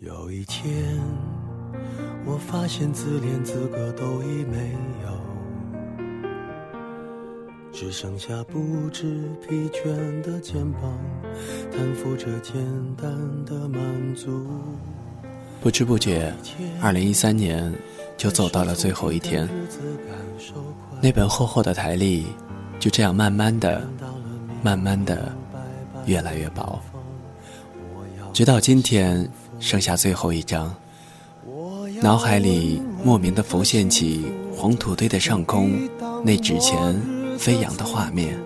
有一天，我发现自怜资格都已没有，只剩下不知疲倦的肩膀，担负着简单的满足。不知不觉，二零一三年就走到了最后一天。那本厚厚的台历，就这样慢慢的、慢慢的越来越薄，直到今天。剩下最后一张，脑海里莫名的浮现起黄土堆的上空那纸钱飞扬的画面。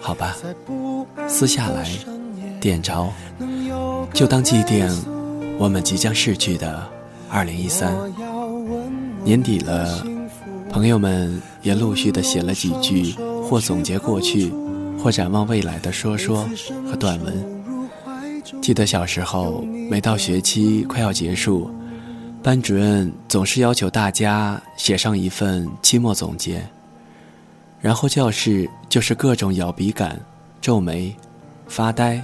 好吧，撕下来，点着，就当祭奠我们即将逝去的二零一三。年底了，朋友们也陆续的写了几句或总结过去，或展望未来的说说和短文。记得小时候，每到学期快要结束，班主任总是要求大家写上一份期末总结。然后教室就是各种咬笔杆、皱眉、发呆，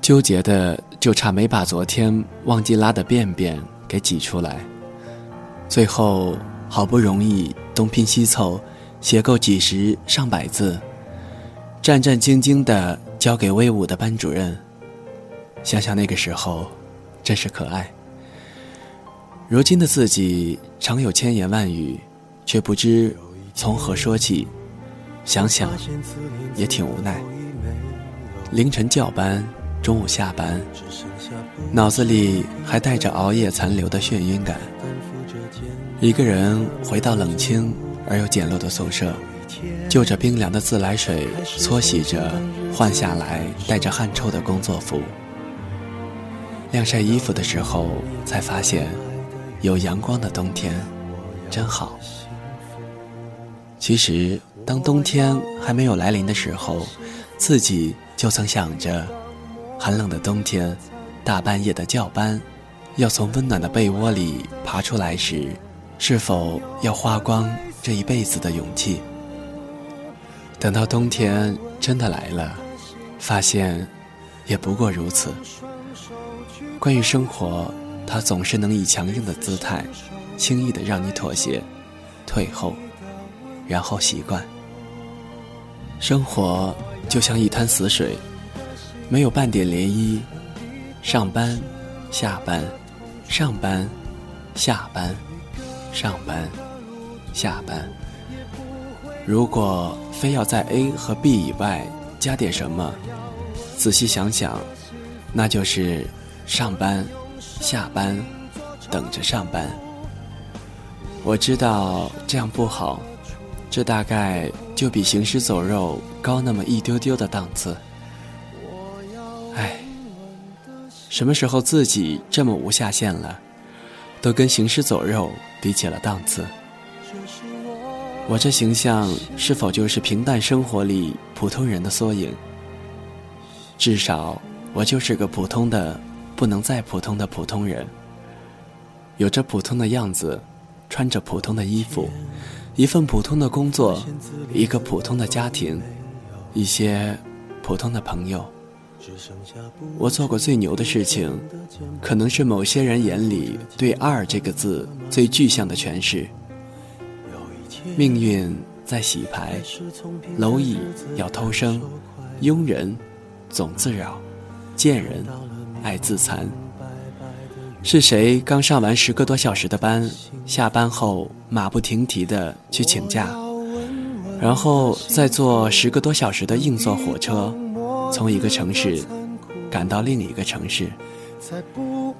纠结的就差没把昨天忘记拉的便便给挤出来。最后好不容易东拼西凑，写够几十上百字，战战兢兢地交给威武的班主任。想想那个时候，真是可爱。如今的自己常有千言万语，却不知从何说起。想想也挺无奈。凌晨叫班，中午下班，脑子里还带着熬夜残留的眩晕感。一个人回到冷清而又简陋的宿舍，就着冰凉的自来水搓洗着换下来带着汗臭的工作服。晾晒衣服的时候，才发现有阳光的冬天真好。其实，当冬天还没有来临的时候，自己就曾想着，寒冷的冬天，大半夜的叫班，要从温暖的被窝里爬出来时，是否要花光这一辈子的勇气？等到冬天真的来了，发现也不过如此。关于生活，它总是能以强硬的姿态，轻易的让你妥协、退后，然后习惯。生活就像一滩死水，没有半点涟漪。上班、下班、上班、下班、上班、下班。如果非要在 A 和 B 以外加点什么，仔细想想，那就是。上班，下班，等着上班。我知道这样不好，这大概就比行尸走肉高那么一丢丢的档次。唉，什么时候自己这么无下限了，都跟行尸走肉比起了档次？我这形象是否就是平淡生活里普通人的缩影？至少我就是个普通的。不能再普通的普通人，有着普通的样子，穿着普通的衣服，一份普通的工作，一个普通的家庭，一些普通的朋友。我做过最牛的事情，可能是某些人眼里对“二”这个字最具象的诠释。命运在洗牌，蝼蚁要偷生，庸人总自扰，贱人。爱自残。是谁刚上完十个多小时的班，下班后马不停蹄的去请假，然后再坐十个多小时的硬座火车，从一个城市赶到另一个城市？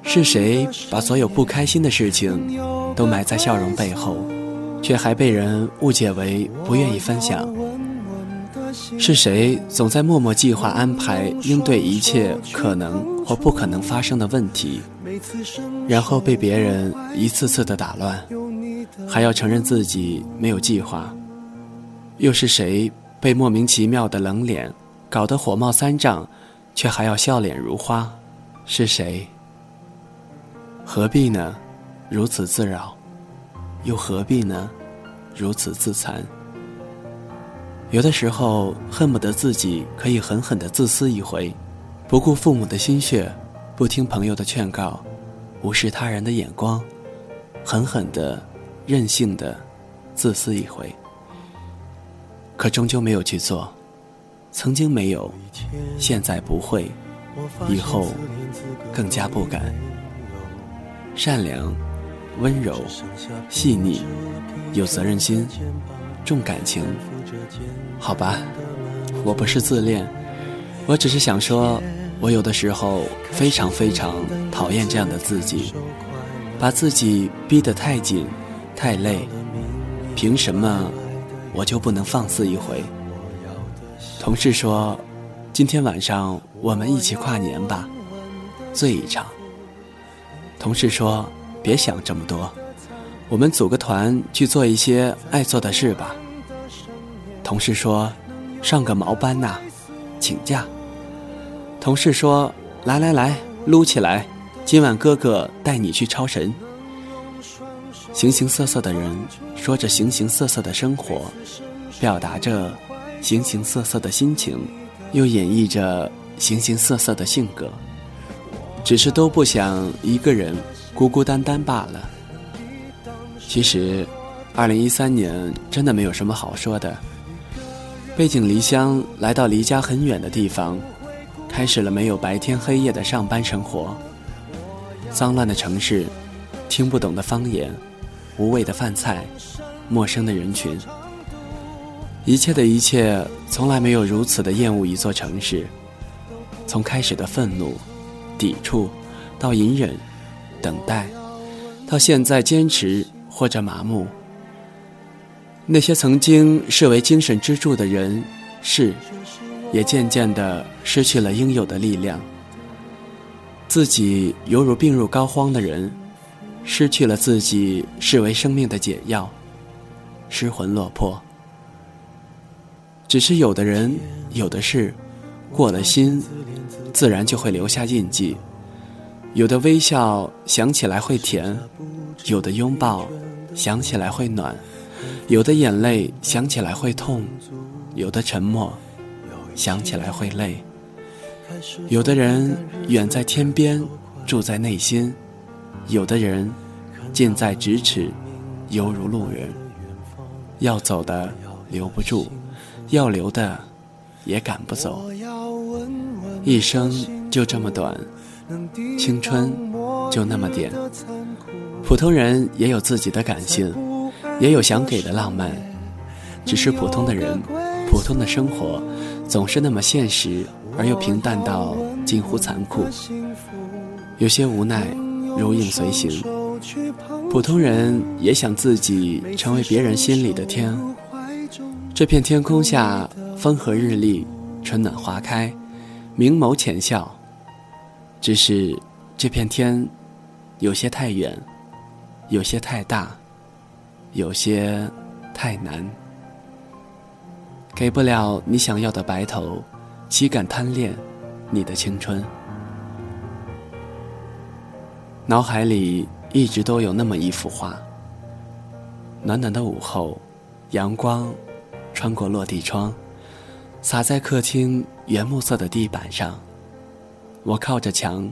是谁把所有不开心的事情都埋在笑容背后，却还被人误解为不愿意分享？是谁总在默默计划安排应对一切可能或不可能发生的问题，然后被别人一次次的打乱，还要承认自己没有计划？又是谁被莫名其妙的冷脸搞得火冒三丈，却还要笑脸如花？是谁？何必呢？如此自扰，又何必呢？如此自残？有的时候恨不得自己可以狠狠地自私一回，不顾父母的心血，不听朋友的劝告，无视他人的眼光，狠狠的、任性的自私一回。可终究没有去做，曾经没有，现在不会，以后更加不敢。善良、温柔、细腻、有责任心、重感情。好吧，我不是自恋，我只是想说，我有的时候非常非常讨厌这样的自己，把自己逼得太紧、太累。凭什么？我就不能放肆一回。同事说：“今天晚上我们一起跨年吧，醉一场。”同事说：“别想这么多，我们组个团去做一些爱做的事吧。”同事说：“上个毛班呐，请假。”同事说：“来来来，撸起来，今晚哥哥带你去超神。”形形色色的人说着形形色色的生活，表达着形形色色的心情，又演绎着形形色色的性格，只是都不想一个人孤孤单单罢了。其实，二零一三年真的没有什么好说的。背井离乡，来到离家很远的地方，开始了没有白天黑夜的上班生活。脏乱的城市，听不懂的方言。无味的饭菜，陌生的人群，一切的一切，从来没有如此的厌恶一座城市。从开始的愤怒、抵触，到隐忍、等待，到现在坚持或者麻木。那些曾经视为精神支柱的人事，也渐渐的失去了应有的力量。自己犹如病入膏肓的人。失去了自己视为生命的解药，失魂落魄。只是有的人，有的事，过了心，自然就会留下印记。有的微笑想起来会甜，有的拥抱想起来会暖，有的眼泪想起来会痛，有的沉默想起来会累。有的人远在天边，住在内心。有的人近在咫尺，犹如路人。要走的留不住，要留的也赶不走。一生就这么短，青春就那么点。普通人也有自己的感性，也有想给的浪漫。只是普通的人，普通的生活，总是那么现实而又平淡到近乎残酷。有些无奈。如影随形，普通人也想自己成为别人心里的天。这片天空下，风和日丽，春暖花开，明眸浅笑。只是这片天，有些太远，有些太大，有些太难。给不了你想要的白头，岂敢贪恋你的青春？脑海里一直都有那么一幅画。暖暖的午后，阳光穿过落地窗，洒在客厅原木色的地板上。我靠着墙，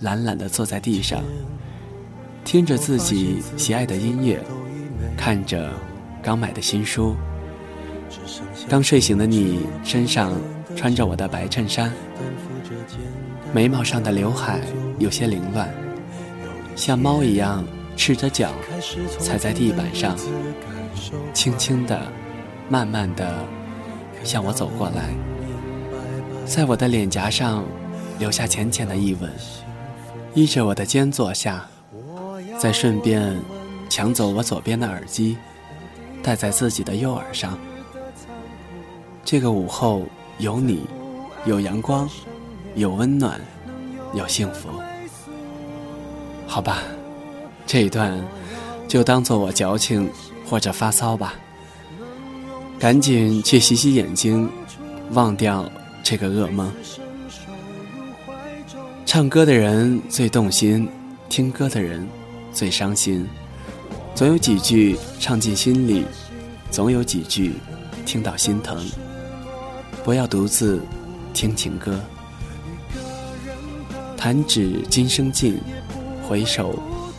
懒懒地坐在地上，听着自己喜爱的音乐，看着刚买的新书。刚睡醒的你身上穿着我的白衬衫，眉毛上的刘海有些凌乱。像猫一样赤着脚踩在地板上，轻轻的、慢慢的向我走过来，在我的脸颊上留下浅浅的一吻，依着我的肩坐下，再顺便抢走我左边的耳机，戴在自己的右耳上。这个午后有你，有阳光，有温暖，有幸福。好吧，这一段就当做我矫情或者发骚吧。赶紧去洗洗眼睛，忘掉这个噩梦。唱歌的人最动心，听歌的人最伤心。总有几句唱进心里，总有几句听到心疼。不要独自听情歌。弹指今生尽，回首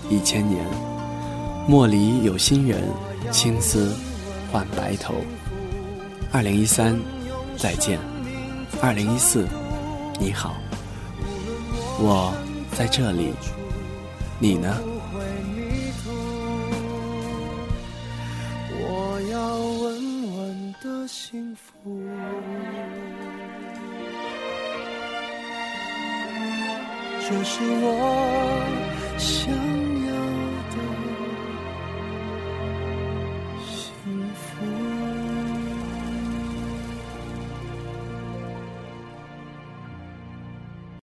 一千年。莫离有心人，青丝换白头。二零一三，再见。二零一四，你好。我在这里，你呢？幸福。这是我想你。